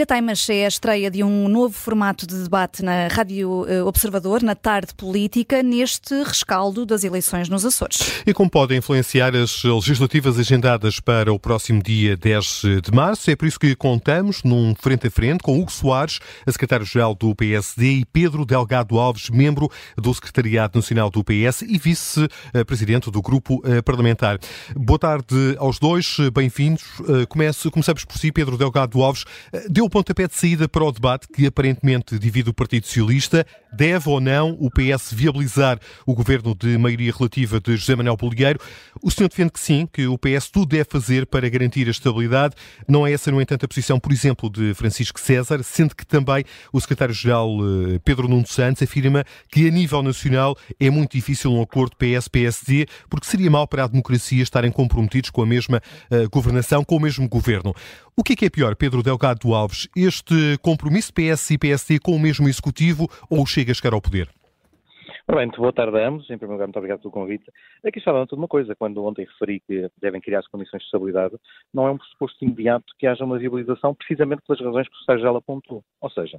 Vira Times é a estreia de um novo formato de debate na Rádio eh, Observador, na tarde política, neste rescaldo das eleições nos Açores. E como podem influenciar as legislativas agendadas para o próximo dia 10 de março, é por isso que contamos num frente a frente com Hugo Soares, a secretário-geral do PSD, e Pedro Delgado Alves, membro do Secretariado Nacional do PS e vice-presidente do grupo eh, parlamentar. Boa tarde aos dois, bem-vindos. Eh, começamos por si, Pedro Delgado Alves deu o pontapé de saída para o debate que aparentemente divide o Partido Socialista. Deve ou não o PS viabilizar o governo de maioria relativa de José Manuel Bolieiro? O senhor defende que sim, que o PS tudo deve fazer para garantir a estabilidade. Não é essa, no entanto, a posição, por exemplo, de Francisco César, sendo que também o secretário-geral eh, Pedro Nuno Santos afirma que a nível nacional é muito difícil um acordo PS-PSD, porque seria mal para a democracia estarem comprometidos com a mesma uh, governação, com o mesmo governo. O que é, que é pior, Pedro Delgado Alves? Este compromisso PS e PSD com o mesmo executivo ou chega a chegar ao poder? Bem, boa tarde a ambos. Em primeiro lugar, muito obrigado pelo convite. Aqui estava de uma coisa. Quando ontem referi que devem criar as condições de estabilidade, não é um pressuposto imediato que haja uma viabilização precisamente pelas razões que o Sérgio apontou. Ou seja,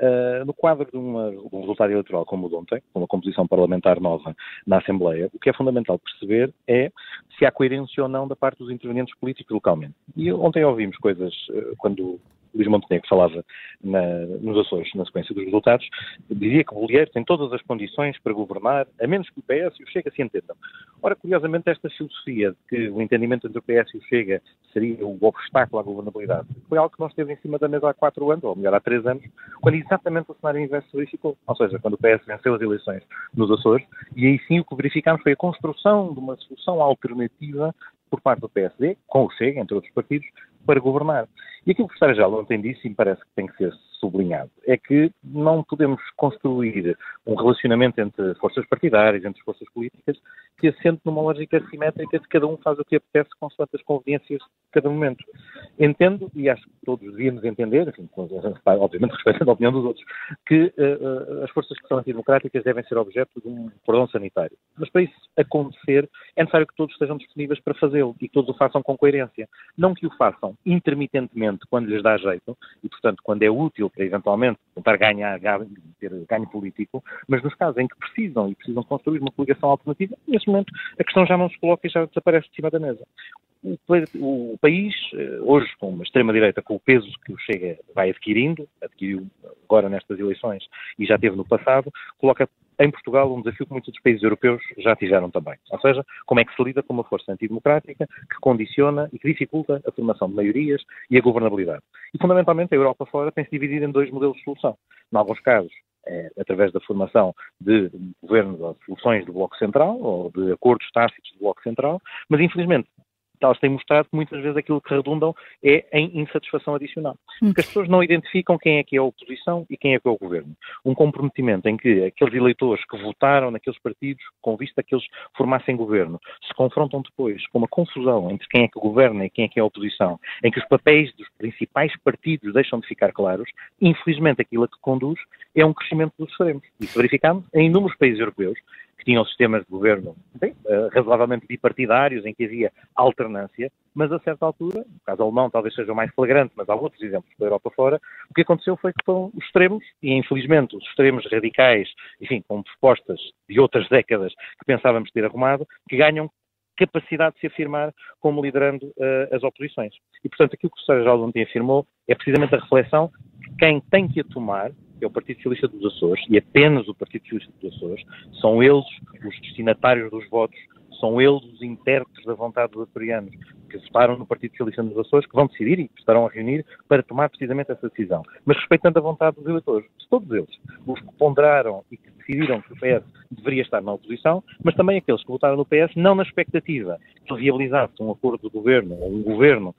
uh, no quadro de, uma, de, um resultado eleitoral como o de ontem, com uma composição parlamentar nova na Assembleia, o que é fundamental perceber é se há coerência ou não da parte dos intervenientes políticos localmente. E ontem ouvimos coisas, uh, quando Luís Montenegro falava na, nos Açores, na sequência dos resultados, dizia que o Bolieiro tem todas as condições para governar, a menos que o PS e o Chega se entendam. Ora, curiosamente, esta filosofia de que o entendimento entre o PS e o Chega seria o obstáculo à governabilidade foi algo que nós teve em cima da mesa há quatro anos, ou melhor, há três anos, quando exatamente o cenário inverso se verificou. Ou seja, quando o PS venceu as eleições nos Açores, e aí sim o que verificámos foi a construção de uma solução alternativa por parte do PSD, com o Chega, entre outros partidos, para governar. E aquilo que o Secretário Geral ontem disse, e me parece que tem que ser sublinhado, é que não podemos construir um relacionamento entre forças partidárias, entre forças políticas, que assente numa lógica simétrica de cada um faz o que apetece consoante as conveniências de cada momento. Entendo, e acho que todos devíamos entender, enfim, obviamente respeitando a opinião dos outros, que uh, as forças que são antidemocráticas devem ser objeto de um cordão sanitário. Mas para isso acontecer, é necessário que todos estejam disponíveis para fazê-lo e que todos o façam com coerência. Não que o façam intermitentemente quando lhes dá jeito, e portanto quando é útil para eventualmente tentar ganhar, ter ganho político, mas nos casos em que precisam e precisam construir uma coligação alternativa, nesse momento a questão já não se coloca e já desaparece de cima da mesa. O, o país, eh, hoje com uma extrema-direita, com o peso que o Chega vai adquirindo, adquiriu agora nestas eleições e já teve no passado, coloca em Portugal um desafio que muitos outros países europeus já tiveram também. Ou seja, como é que se lida com uma força antidemocrática que condiciona e que dificulta a formação de maiorias e a governabilidade. E, fundamentalmente, a Europa fora tem-se dividido em dois modelos de solução. Em alguns casos, é, através da formação de governos ou soluções do Bloco Central ou de acordos tácitos do Bloco Central, mas infelizmente elas têm mostrado que muitas vezes aquilo que redundam é em insatisfação adicional. Hum. Porque as pessoas não identificam quem é que é a oposição e quem é que é o governo. Um comprometimento em que aqueles eleitores que votaram naqueles partidos com vista que eles formassem governo se confrontam depois com uma confusão entre quem é que governa e quem é que é a oposição, em que os papéis dos principais partidos deixam de ficar claros, infelizmente aquilo a que conduz é um crescimento dos extremos. Isso verificamos em inúmeros países europeus que tinham sistemas de governo bem, uh, razoavelmente bipartidários, em que havia alternância, mas a certa altura, no caso alemão talvez seja o mais flagrante, mas há outros exemplos da Europa fora, o que aconteceu foi que foram os extremos, e infelizmente os extremos radicais, enfim, com propostas de outras décadas que pensávamos ter arrumado, que ganham capacidade de se afirmar como liderando uh, as oposições. E, portanto, aquilo que o Sérgio Aldo ontem afirmou é precisamente a reflexão que quem tem que a tomar é o Partido Socialista dos Açores, e apenas o Partido Socialista dos Açores, são eles os destinatários dos votos, são eles os intérpretes da vontade dos açorianos que votaram no Partido Socialista dos Açores, que vão decidir e estarão a reunir para tomar precisamente essa decisão. Mas respeitando a vontade dos eleitores, de todos eles, os que ponderaram e que decidiram que o PS deveria estar na oposição, mas também aqueles que votaram no PS não na expectativa que viabilizasse um acordo de governo ou um governo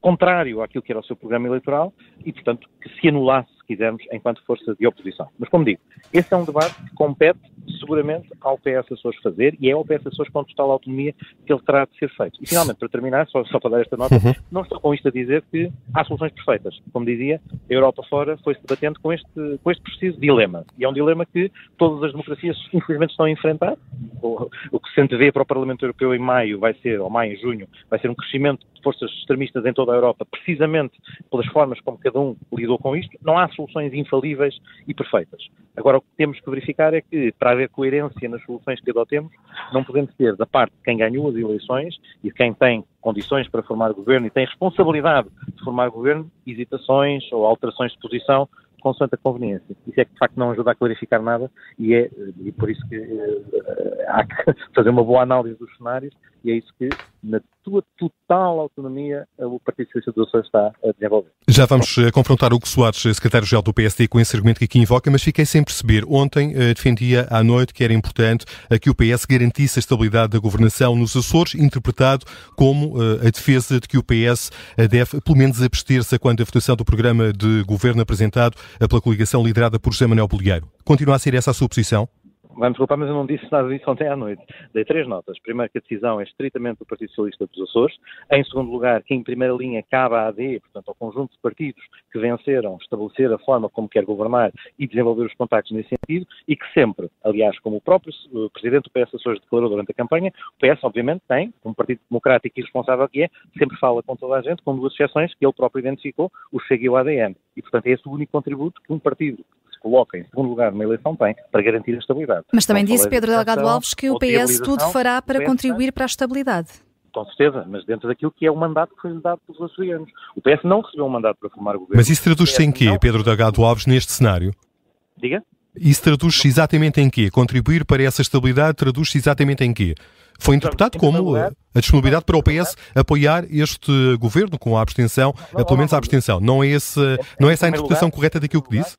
contrário àquilo que era o seu programa eleitoral e, portanto, que se anulasse, se quisermos, enquanto força de oposição. Mas, como digo, esse é um debate que compete seguramente ao PS Açores fazer e é ao PS Açores com total autonomia que ele terá de ser feito. E, finalmente, para terminar, só, só para dar esta nota, uhum. não estou com isto a dizer que há soluções perfeitas. Como dizia, a Europa fora foi-se debatendo com este, com este preciso dilema. E é um dilema que todas as democracias, infelizmente, estão a enfrentar. O, o que se antevê para o Parlamento Europeu em maio vai ser, ou maio, em junho, vai ser um crescimento de forças extremistas em toda a Europa, precisamente pelas formas como cada um lidou com isto. Não há soluções infalíveis e perfeitas. Agora, o que temos que verificar é que, para haver coerência nas soluções que adotemos, não podemos ter da parte de quem ganhou as eleições e de quem tem condições para formar governo e tem responsabilidade de formar governo, hesitações ou alterações de posição consoante a conveniência. Isso é que de facto não ajuda a clarificar nada e é e por isso que uh, há que fazer uma boa análise dos cenários e é isso que, na sua total autonomia, o Partido Socialista dos Açores está a desenvolver. Já vamos uh, confrontar o Soares, secretário-geral do PSD, com esse argumento que aqui invoca, mas fiquei sem perceber. Ontem uh, defendia à noite que era importante que o PS garantisse a estabilidade da governação nos Açores, interpretado como a defesa de que o PS deve, pelo menos, abster-se quando a votação do programa de governo apresentado pela coligação liderada por José Manuel Bolieiro. Continua a ser essa a sua posição? Vai-me desculpar, mas eu não disse nada disso ontem à noite. Dei três notas. Primeiro, que a decisão é estritamente do Partido Socialista dos Açores. Em segundo lugar, que em primeira linha cabe à AD, portanto, ao conjunto de partidos que venceram estabelecer a forma como quer governar e desenvolver os contactos nesse sentido e que sempre, aliás, como o próprio Presidente do PS Açores declarou durante a campanha, o PS, obviamente, tem, como partido democrático e responsável que é, sempre fala com toda a gente, com duas exceções que ele próprio identificou, o Chega e o ADN. E, portanto, é esse o único contributo que um partido coloca em segundo lugar numa eleição tem para garantir a estabilidade. Mas também disse Pedro Delgado Alves que o PS tudo fará para contribuir para a estabilidade. Com certeza, mas dentro daquilo que é o mandato que foi dado pelos açorianos. O PS não recebeu um mandato para formar o governo. Mas isso traduz-se em quê, Pedro Delgado Alves, neste cenário? Diga? Isso traduz-se exatamente em quê? Contribuir para essa estabilidade traduz-se exatamente em quê? Foi interpretado como a disponibilidade para o PS apoiar este governo com a abstenção, pelo menos a abstenção. Não é, esse, não é essa a interpretação correta daquilo que disse?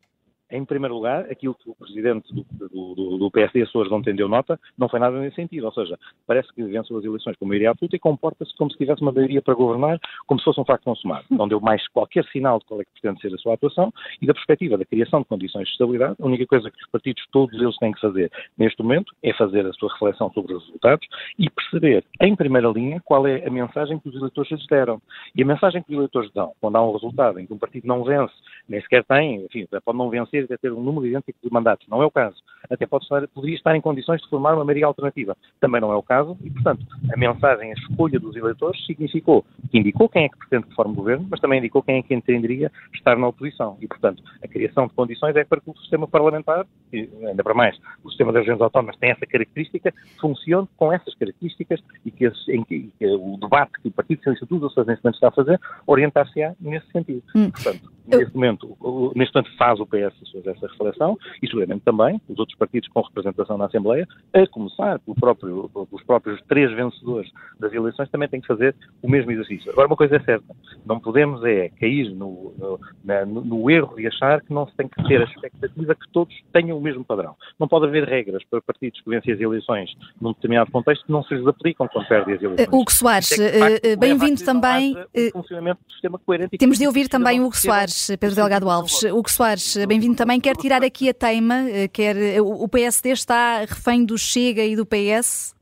Em primeiro lugar, aquilo que o Presidente do, do, do PSD Açores não tendeu nota não foi nada nesse sentido, ou seja, parece que venceu as eleições com maioria absoluta e comporta-se como se tivesse uma maioria para governar, como se fosse um facto consumado. Não deu mais qualquer sinal de qual é que pretende ser a sua atuação e da perspectiva da criação de condições de estabilidade, a única coisa que os partidos, todos eles têm que fazer neste momento é fazer a sua reflexão sobre os resultados e perceber, em primeira linha, qual é a mensagem que os eleitores lhes deram. E a mensagem que os eleitores dão, quando há um resultado em que um partido não vence, nem sequer tem, enfim, pode não vencer ter, ter um número idêntico de mandatos. Não é o caso. Até pode estar, poderia estar em condições de formar uma maioria alternativa. Também não é o caso e, portanto, a mensagem, a escolha dos eleitores significou, indicou quem é que pretende que forme governo, mas também indicou quem é que entenderia estar na oposição. E, portanto, a criação de condições é para que o sistema parlamentar, e ainda para mais, o sistema das regiões autónomas tem essa característica, funcione com essas características e que, esse, em que, que o debate que o Partido Socialista dos Açores neste momento está a fazer orientar-se-á nesse sentido. Hum. Portanto, neste momento, neste momento faz o PS essa reflexão e seguramente também os outros partidos com representação na Assembleia, a começar pelo próprio, pelos próprios três vencedores das eleições, também têm que fazer o mesmo exercício. Agora, uma coisa é certa, não podemos é cair no, no, na, no erro de achar que não se tem que ter a expectativa que todos tenham o mesmo padrão. Não pode haver regras para partidos que vencem as eleições num determinado contexto que não se lhes aplicam quando perdem as eleições. Hugo Soares, é bem-vindo também. funcionamento do sistema coerente Temos de ouvir também o Hugo Soares, Pedro Delgado Alves. Hugo Soares, bem-vindo também. Quer tirar aqui a teima, eh, quer, eh, o PSD está refém do Chega e do PS?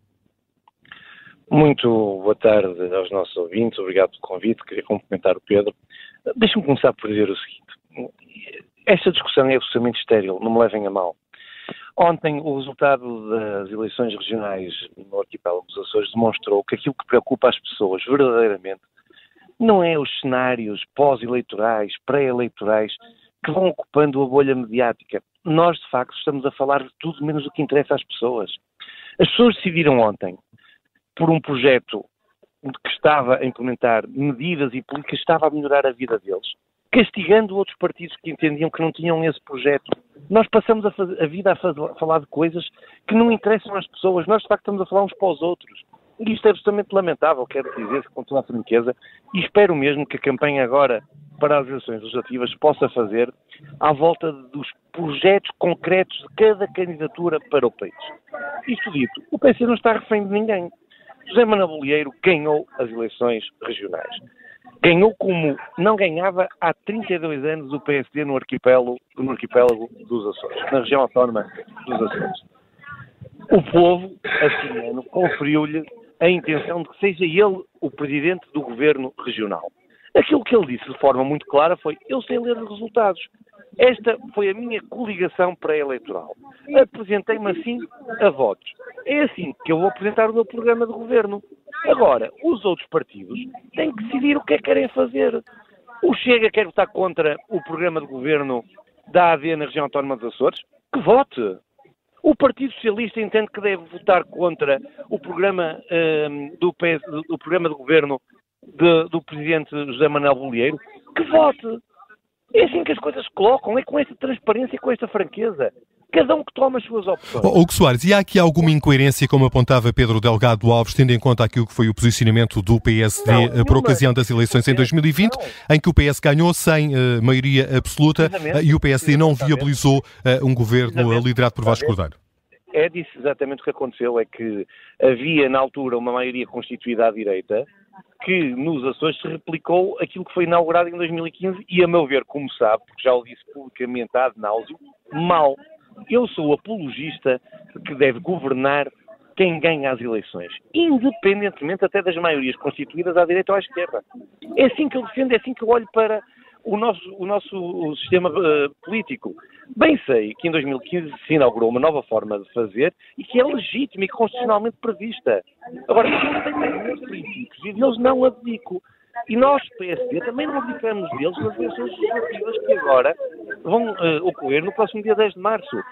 Muito boa tarde aos nossos ouvintes, obrigado pelo convite, queria cumprimentar o Pedro. Deixe-me começar por dizer o seguinte, esta discussão é absolutamente estéril, não me levem a mal. Ontem, o resultado das eleições regionais no arquipélago dos Açores demonstrou que aquilo que preocupa as pessoas verdadeiramente não é os cenários pós-eleitorais, pré-eleitorais, que vão ocupando a bolha mediática. Nós, de facto, estamos a falar de tudo menos do que interessa às pessoas. As pessoas decidiram ontem por um projeto que estava a implementar medidas e políticas que estava a melhorar a vida deles, castigando outros partidos que entendiam que não tinham esse projeto. Nós passamos a, fazer, a vida a, fazer, a, falar de coisas que não interessam às pessoas. Nós, de facto, estamos a falar uns para os outros. E isto é absolutamente lamentável, quero dizer, com toda a franqueza, e espero mesmo que a campanha agora para as eleições legislativas possa fazer à volta dos projetos concretos de cada candidatura para o país. Isto dito, o PC não está refém de ninguém. José Manuel Bolieiro ganhou as eleições regionais. Ganhou como não ganhava há 32 anos o PSD no arquipélago, no arquipélago dos Açores, na região autónoma dos Açores. O povo, assim ano, conferiu-lhe a intenção de que seja ele o presidente do governo regional. Aquilo que ele disse de forma muito clara foi: eu sei ler os resultados. Esta foi a minha coligação pré-eleitoral. Apresentei-me assim a votos. É assim que eu vou apresentar o meu programa de governo. Agora, os outros partidos têm que decidir o que é que querem fazer. O Chega quer votar contra o programa de governo da AD na região autónoma dos Açores? Que vote! O Partido Socialista entende que deve votar contra o programa, um, do, PS, do, programa de governo de, do Presidente José Manuel Bolieiro? Que vote! É assim que as coisas se colocam, é com esta transparência e com esta franqueza. Cada um que toma as suas opções. Hugo Soares, e há aqui alguma incoerência, como apontava Pedro Delgado Alves, tendo em conta aquilo que foi o posicionamento do PSD não, eh, por ocasião das eleições em 2020, não. em que o PS ganhou sem uh, maioria absoluta uh, e o PSD não viabilizou uh, um governo liderado por Vasco Cordeiro? É disso exatamente o que aconteceu, é que havia na altura uma maioria constituída à direita que nos Açores se replicou aquilo que foi inaugurado em 2015 e, a meu ver, como sabe, porque já o disse publicamente ad náusea, mal. Eu sou apologista que deve governar quem ganha as eleições, independentemente até das maiorias constituídas à direita ou à esquerda. É assim que eu defendo, é assim que eu olho para o nosso, o nosso sistema uh, político. Bem sei que em 2015 se inaugurou uma nova forma de fazer e que é legítima e constitucionalmente prevista. Agora, eu tenho meus princípios e deles não abdico. E nós, PSD, também não abdicamos deles nas eleições legislativas que agora vão uh, ocorrer no próximo dia 10 de março.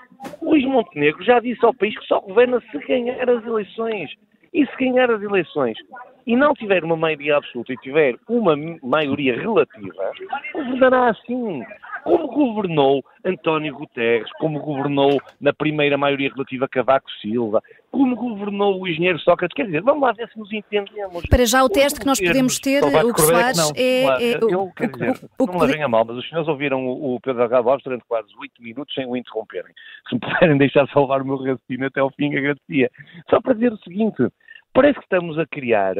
Luís Montenegro já disse ao país que só governa se ganhar as eleições. E se ganhar as eleições e não tiver uma maioria absoluta e tiver uma maioria relativa, governará assim. Como governou António Guterres, como governou na primeira maioria relativa Cavaco Silva, como governou o engenheiro Sócrates. Quer dizer, vamos lá ver se nos entendemos. Para já o teste que nós podemos ter, o que faz é... é eu, quer dizer, o, não me levem a mal, mas os senhores ouviram o, o Pedro Delgado Alves durante quase oito minutos sem o interromperem. Se me puderem deixar salvar o meu raciocínio até ao fim, agradecia. Só para dizer o seguinte, Parece que estamos a criar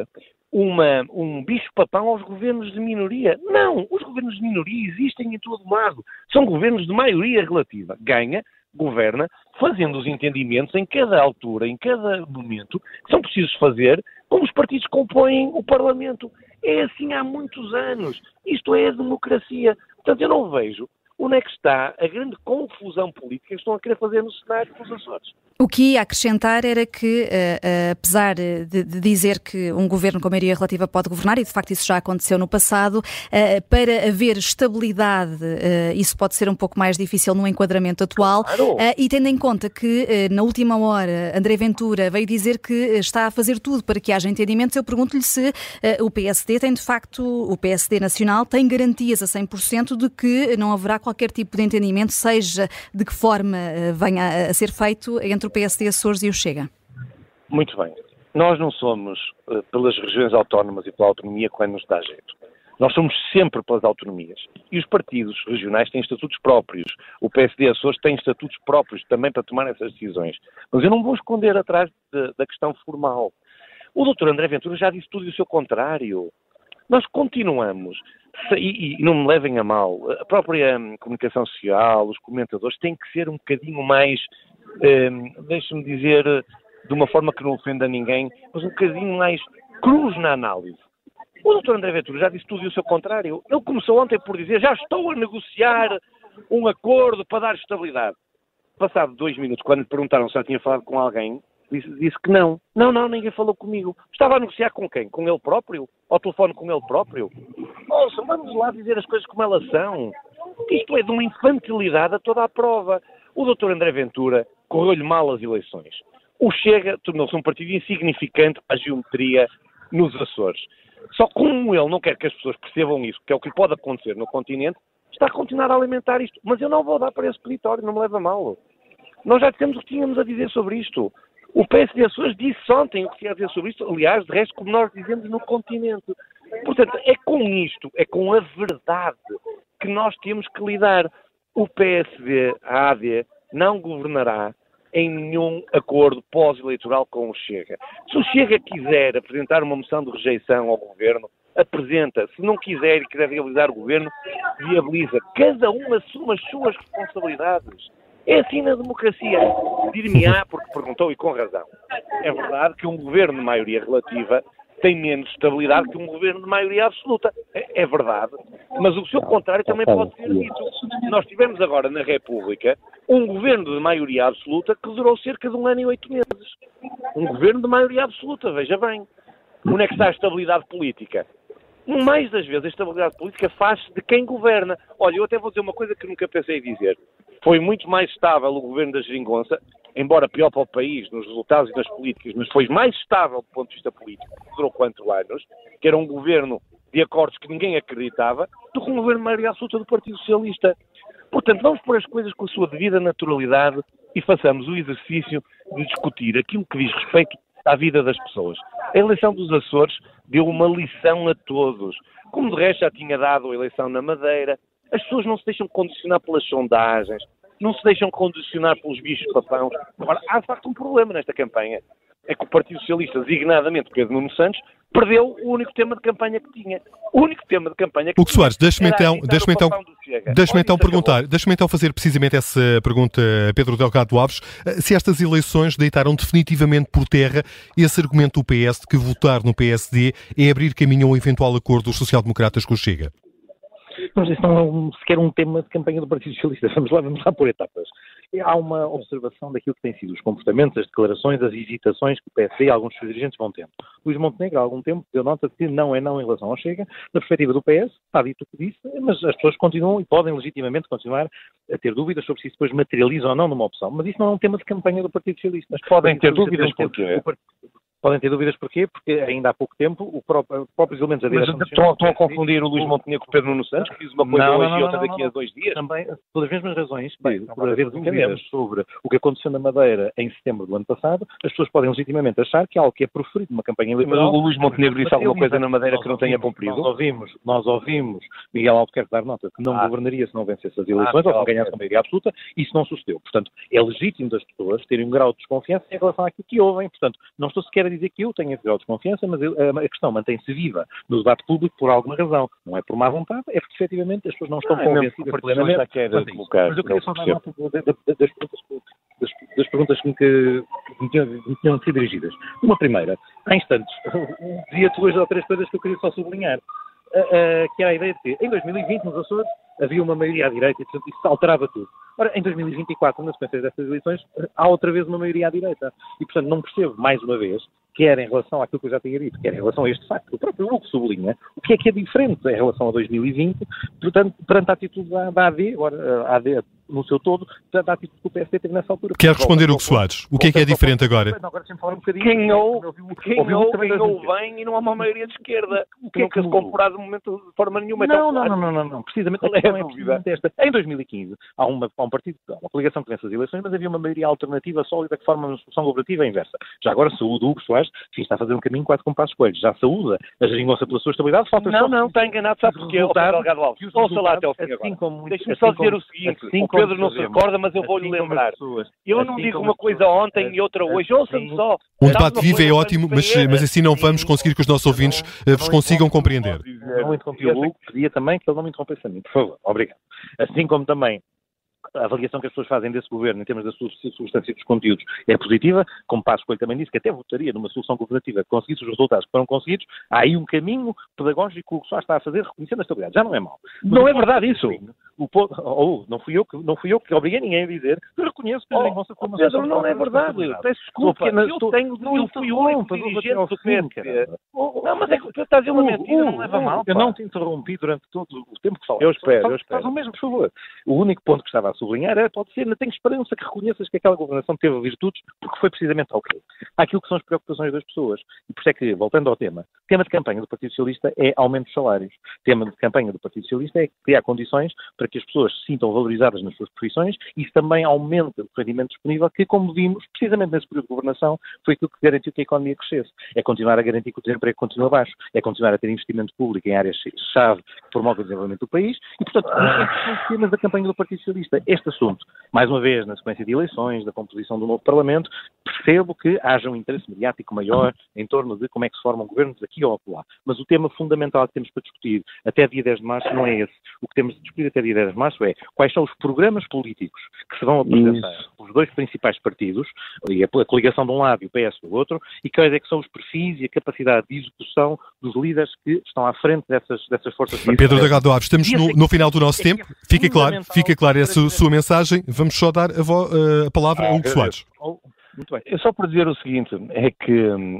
uma, um bicho-papão aos governos de minoria. Não, os governos de minoria existem em todo lado. São governos de maioria relativa. Ganha, governa, fazendo os entendimentos em cada altura, em cada momento, que são precisos fazer, como os partidos compõem o Parlamento. É assim há muitos anos. Isto é a democracia. Portanto, eu não vejo onde é que está a grande confusão política que estão a querer fazer no cenário dos Açores. O que ia acrescentar era que, uh, apesar de, de, dizer que um governo com maioria relativa pode governar, e de facto isso já aconteceu no passado, uh, para haver estabilidade, uh, isso pode ser um pouco mais difícil no enquadramento atual. Claro. e tendo em conta que, na última hora, André Ventura veio dizer que está a fazer tudo para que haja entendimentos, eu pergunto-lhe se o PSD tem de facto, o PSD Nacional, tem garantias a 100% de que não haverá qualquer tipo de entendimento, seja de que forma venha a ser feito entre o PSD Açores e o Chega? Muito bem. Nós não somos uh, pelas regiões autónomas e pela autonomia quando nos dá jeito. Nós somos sempre pelas autonomias. E os partidos regionais têm estatutos próprios. O PSD Açores tem estatutos próprios também para tomar essas decisões. Mas eu não vou esconder atrás de, da questão formal. O doutor André Ventura já disse tudo e o seu contrário. Nós continuamos, e, e, não me levem a mal, a própria hum, comunicação social, os comentadores têm que ser um bocadinho mais Ehm, deixe-me dizer de uma forma que não ofenda ninguém, mas um bocadinho mais cruz na análise. O Dr. André Ventura já disse tudo e o seu contrário. Ele começou ontem por dizer já estou a negociar um acordo para dar estabilidade. Passado dois minutos, quando lhe perguntaram se já tinha falado com alguém, disse, disse, que não. Não, não, ninguém falou comigo. Estava a negociar com quem? Com ele próprio? Ao telefone com ele próprio? Ouça, vamos lá dizer as coisas como elas são. Isto é de uma infantilidade a toda a prova. O Dr. André Ventura correu-lhe mal as eleições. O Chega tornou-se um partido insignificante a geometria nos Açores. Só como ele não quer que as pessoas percebam isso, que é o que pode acontecer no continente, está a continuar a alimentar isto. Mas eu não vou dar para esse território, não me leva mal. Nós já dissemos o que tínhamos a dizer sobre isto. O PSD Açores disse ontem o que tinha a dizer sobre isto, aliás, de resto, como nós dizemos no continente. Portanto, é com isto, é com a verdade que nós temos que lidar. O PSD, a AD, não governará em nenhum acordo pós-eleitoral com o Chega. Se o Chega quiser apresentar uma moção de rejeição ao governo, apresenta. Se não quiser e quiser realizar o governo, viabiliza. Cada um assume as suas responsabilidades. É assim na democracia. Dir-me-á, porque perguntou e com razão. É verdade que um governo de maioria relativa tem menos estabilidade que um governo de maioria absoluta. É, é verdade. Mas o seu contrário também pode ser dito. Nós tivemos agora na República um governo de maioria absoluta que durou cerca de um ano e oito meses. Um governo de maioria absoluta, veja bem. Onde é que está a estabilidade política? Mais das vezes a estabilidade política faz-se de quem governa. Olha, eu até vou dizer uma coisa que nunca pensei dizer. Foi muito mais estável o governo da Geringonça, embora pior para o país nos resultados e nas políticas, mas foi mais estável do ponto de vista político, durou quatro anos, que era um governo de acordos que ninguém acreditava, do que um governo de maioria absoluta do Partido Socialista. Portanto, vamos pôr as coisas com a sua devida naturalidade e façamos o exercício de discutir aquilo que diz respeito à vida das pessoas. A eleição dos Açores deu uma lição a todos, como de resto já tinha dado a eleição na Madeira. As pessoas não se deixam condicionar pelas sondagens, não se deixam condicionar pelos bichos papão. Agora, há de facto um problema nesta campanha. É que o Partido Socialista, designadamente Pedro Nuno Santos, perdeu o único tema de campanha que tinha. O único tema de campanha que Hugo Soares, deixe-me então, deixe então, deixe então perguntar, deixe-me então fazer precisamente essa pergunta a Pedro Delgado Alves, se estas eleições deitaram definitivamente por terra esse argumento do PS de que votar no PSD é abrir caminho a um eventual acordo dos social-democratas com o Chega. Mas isso não é um, sequer um tema de campanha do Partido Socialista. Vamos lá, vamos lá por etapas. Há uma observação daquilo que têm sido os comportamentos, as declarações, as hesitações que o PSD e alguns dos seus dirigentes vão tendo. Luís Montenegro, há algum tempo, deu nota de que não é não em relação ao Chega. Na perspectiva do PS, está dito o que disse, mas as pessoas continuam e podem legitimamente continuar a ter dúvidas sobre se isso depois materializa ou não numa opção. Mas isso não é um tema de campanha do Partido Socialista. Mas podem ter dúvidas porque... Podem ter dúvidas porquê? Porque ainda há pouco tempo o próprio, próprios elementos da direção... Mas estão, estão a confundir o Luís Montenegro com o Pedro Nuno Santos, que diz uma coisa não, hoje não, não, e outra daqui a dois dias? Também, pelas mesmas razões, Bem, por haver dúvidas sobre o que aconteceu na Madeira em setembro do ano passado, as pessoas podem legitimamente achar que algo que é proferido numa campanha eleitoral... Mas o Luís Montenegro disse alguma coisa na Madeira que não tenha cumprido? Nós ouvimos, nós ouvimos Miguel Albuquerque dar nota que não ah. governaria se não vencesse as eleições, ah, ou se não ganhasse a maioria absoluta, isso não sucedeu. Portanto, é legítimo das pessoas terem um grau de desconfiança em relação àquilo que ouvem. Portanto, não estou sequer a dizer que eu tenha grau de desconfiança, mas a questão mantém-se viva no debate público por alguma razão. Não é por má vontade, é porque efetivamente as pessoas não estão ah, convencidas plenamente. Já quer colocar, mas eu queria dar das, das, das, das, perguntas que me, que me, tinham, sido dirigidas. Uma primeira, há instantes, dizia-te duas ou três coisas que eu queria só sublinhar. Uh, uh, que era a ideia de que em 2020 nos Açores havia uma maioria à direita e, portanto, isso alterava tudo. Ora, em 2024, na sequência destas eleições, há outra vez uma maioria à direita. E, portanto, não percebo, mais uma vez, quer em relação àquilo que eu já tinha dito, quer em relação a este facto. O próprio Hugo sublinha o que é que é diferente em relação a 2020, portanto, perante a atitude da, da AD, agora a AD no seu todo, perante a atitude que o PSD teve nessa altura. Quer responder Hugo Soares? O que é que é diferente agora? agora falar um bocadinho. Quem ou, quem ou, ganhou bem e não há uma maioria de esquerda. O que, é que nunca se comprou de momento de forma nenhuma. Não, não, não, não, não, precisamente a questão é precisamente esta. Em 2015, há, uma, há um partido, uma coligação que vence as eleições, mas havia uma maioria alternativa sólida que forma uma solução governativa inversa. Já agora saúde Hugo Soares, que está a fazer um caminho quase com passos coelhos. Já saúda a geringonça pela sua estabilidade, falta Não, não, está enganado, sabe porquê? Delgado Alves. Ouça lá até o fim assim agora. Deixe-me só dizer o seguinte, assim o Pedro não se recorda, mas eu vou-lhe assim lembrar. Eu não assim digo uma coisa ontem e outra hoje, ouça-me assim só. Um debate vivo é ótimo, mas, mas assim não vamos conseguir que os nossos ouvintes eh, vos consigam compreender. Não interrompi o Hugo, pedia também que ele não me interrompesse a mim, por favor. Obrigado. Assim como também a avaliação que as pessoas fazem desse governo em termos da substância dos conteúdos é positiva, como Passos Coelho também disse, que até votaria numa solução governativa que conseguisse os resultados que foram conseguidos, há aí um caminho pedagógico que o está a fazer reconhecendo a estabilidade. Já não é mau. não é verdade isso. O, ou, não, fui eu que, não fui eu que obriguei ninguém a dizer, eu reconheço que oh, uma Pedro, não é verdade. Peço desculpa, mas eu tenho, eu fui o único dirigente do PSD. Não, mas é que estás a dizer uma mentira, não leva mal. Eu não te interrompi durante todo o tempo que falaste. Eu espero, eu espero. Faz o mesmo, por favor. O único ponto que estava a sublinhar é, pode ser, ainda tenho esperança que reconheças que aquela governação teve virtudes, porque foi precisamente ao quê? Aquilo que são as preocupações das pessoas. E por isso é que, voltando ao tema, tema de campanha do Partido Socialista é aumento dos salários. Tema de campanha do Partido Socialista é criar condições para que que as pessoas se sintam valorizadas nas suas profissões, isso também aumenta o rendimento disponível, que, como vimos, precisamente nesse período de governação, foi aquilo que garantiu que a economia crescesse. É continuar a garantir que o desemprego continua baixo, é continuar a ter investimento público em áreas-chave que promovem o desenvolvimento do país e, portanto, são os temas da campanha do Partido Socialista. Este assunto, mais uma vez, na sequência de eleições, da composição do novo Parlamento, percebo que haja um interesse mediático maior em torno de como é que se formam governos aqui ou lá. Mas o tema fundamental que temos para discutir até dia 10 de março não é esse. O que temos de discutir até dia 10 de março é quais são os programas políticos que se vão apresentar pelos dois principais partidos, a coligação de um lado e o PS do outro, e quais é que são os perfis e a capacidade de execução dos líderes que estão à frente dessas, dessas forças partidárias. Pedro Delgado Alves, estamos no, no, final do nosso é tempo. Fica claro, fica clara essa sua mensagem. Vamos só dar a, vo, a palavra a Hugo Soares. Muito bem. Eu só por dizer o seguinte, é que,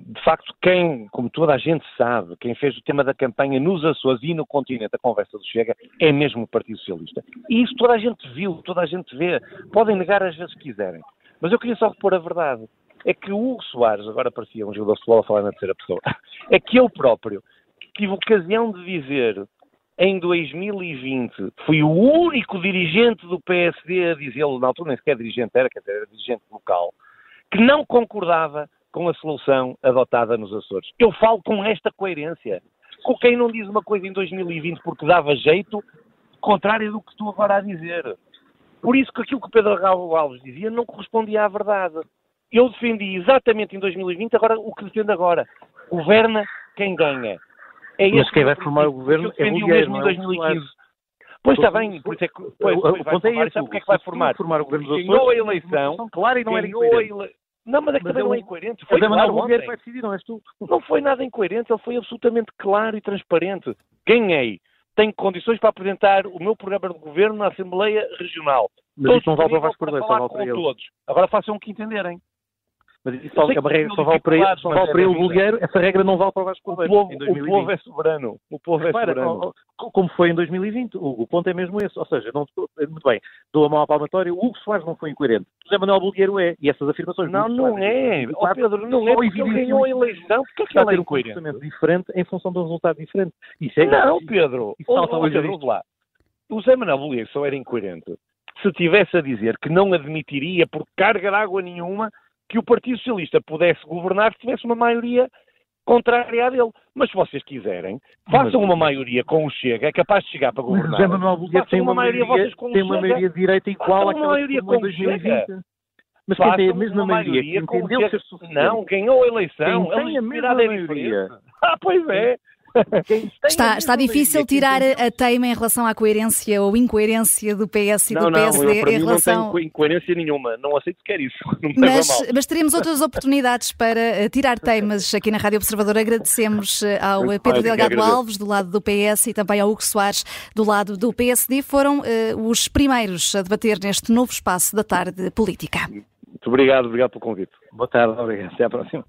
de facto, quem, como toda a gente sabe, quem fez o tema da campanha nos Açores e no continente, a conversa do Chega, é mesmo o Partido Socialista. E isso toda a gente viu, toda a gente vê. Podem negar às vezes que quiserem. Mas eu queria só repor a verdade. É que o Hugo Soares, agora parecia um jogador de futebol a falar na terceira pessoa, é que eu próprio tive ocasião de dizer em 2020 fui o único dirigente do PSD a dizê-lo, na altura nem sequer dirigente era, quer dizer, era dirigente local, que não concordava com a solução adotada nos Açores. Eu falo com esta coerência. Com quem não diz uma coisa em 2020 porque dava jeito, contrário do que estou agora a dizer. Por isso que aquilo que o Pedro Raul Alves dizia não correspondia à verdade. Eu defendi exatamente em 2020 agora o que defendo agora. Governa quem ganha. É Mas quem vai formar o governo é o mesmo em 2015. Pois está bem, por isso é que pois, pois, o ponto é. Sabe porque é que vai formar? formar o governo dos Ganhou a eleição. Claro, e não era. Não, mas é que mas também não é incoerente. Foi claro Manuel vai decidir, não és tu. Não foi nada incoerente, ele foi absolutamente claro e transparente. Ganhei. Tenho condições para apresentar o meu programa de governo na Assembleia Regional. Mas Todos isso não vale para Vasco Cordeiro, só vale para ele. Todos. Agora façam o que entenderem. Mas isso só, é uma regra só vale para ele, só vale para ele o Bolgueiro, essa regra não vale para o Vasco Cordeiro. O povo, o povo é soberano. O povo é Repara, soberano. Como foi em 2020, o, o, ponto é mesmo esse. Ou seja, não, muito bem, dou a mão à palmatória, o Hugo Soares não foi incoerente. José Manuel Bolgueiro é, e essas afirmações... Não, não é. Oh, Pedro, não é porque ele ganhou a eleição. Porque é que ele é incoerente? um diferente em função de um resultado diferente. Isso é, não, Pedro. Isso oh, oh, Pedro, lá. O José Manuel Bolgueiro só era incoerente se tivesse a dizer que não admitiria por carga de água nenhuma que o Partido Socialista pudesse governar se tivesse uma maioria contrária a dele. Mas se vocês quiserem, façam uma maioria com o Chega, é capaz de chegar para governar. José Manuel tem uma maioria, maioria tem uma maioria de direita igual àquela maioria com 2020. Mas quem tem a mesma maioria, maioria que entendeu ser suficiente. Não, ganhou a eleição. Quem tem a mesma maioria. Ah, pois é. Está, está difícil tirar a teima em relação à coerência ou incoerência do PS e do não, PSD não, em relação. Não tenho incoerência nenhuma, não aceito sequer isso. Mas, mas, teremos outras oportunidades para eh, tirar temas aqui na Rádio Observador. Agradecemos eh, ao Pedro Delgado Alves, do lado do PS, e também ao Hugo Soares, do lado do PSD. Foram uh, os primeiros a debater neste novo espaço da tarde política. Muito obrigado, obrigado pelo convite. Boa tarde, obrigado. Até à próxima.